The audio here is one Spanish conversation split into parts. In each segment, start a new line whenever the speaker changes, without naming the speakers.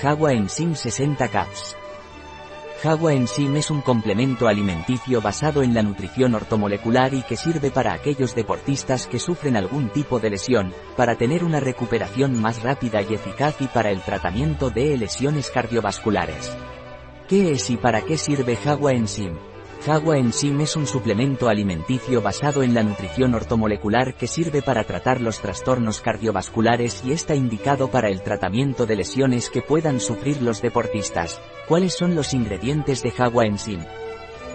Jagua Enzym 60 Caps. Jagua Enzym es un complemento alimenticio basado en la nutrición ortomolecular y que sirve para aquellos deportistas que sufren algún tipo de lesión, para tener una recuperación más rápida y eficaz y para el tratamiento de lesiones cardiovasculares. ¿Qué es y para qué sirve Jagua Enzym? Jagua Enzym es un suplemento alimenticio basado en la nutrición ortomolecular que sirve para tratar los trastornos cardiovasculares y está indicado para el tratamiento de lesiones que puedan sufrir los deportistas. ¿Cuáles son los ingredientes de Jagua Enzym?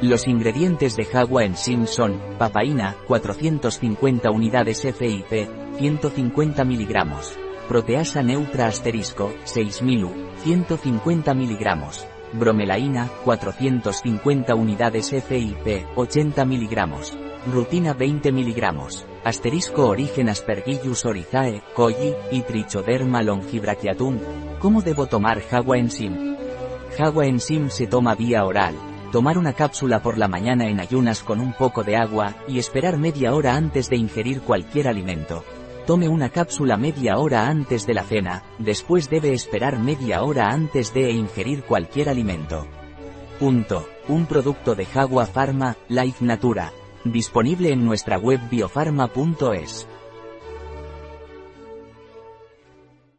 Los ingredientes de Jagua Enzym son, papaína, 450 unidades FIP, 150 miligramos. Proteasa neutra asterisco, 6000 U, 150 miligramos bromelaína, 450 unidades FIP, 80 mg. Rutina 20 mg. Asterisco origen Aspergillus orizae, colli, y Trichoderma longibrachiatum. ¿Cómo debo tomar Jagua Enzym? Jagua Enzym se toma vía oral. Tomar una cápsula por la mañana en ayunas con un poco de agua, y esperar media hora antes de ingerir cualquier alimento. Tome una cápsula media hora antes de la cena, después debe esperar media hora antes de ingerir cualquier alimento. Punto. Un producto de Jagua Pharma, Life Natura. Disponible en nuestra web biofarma.es.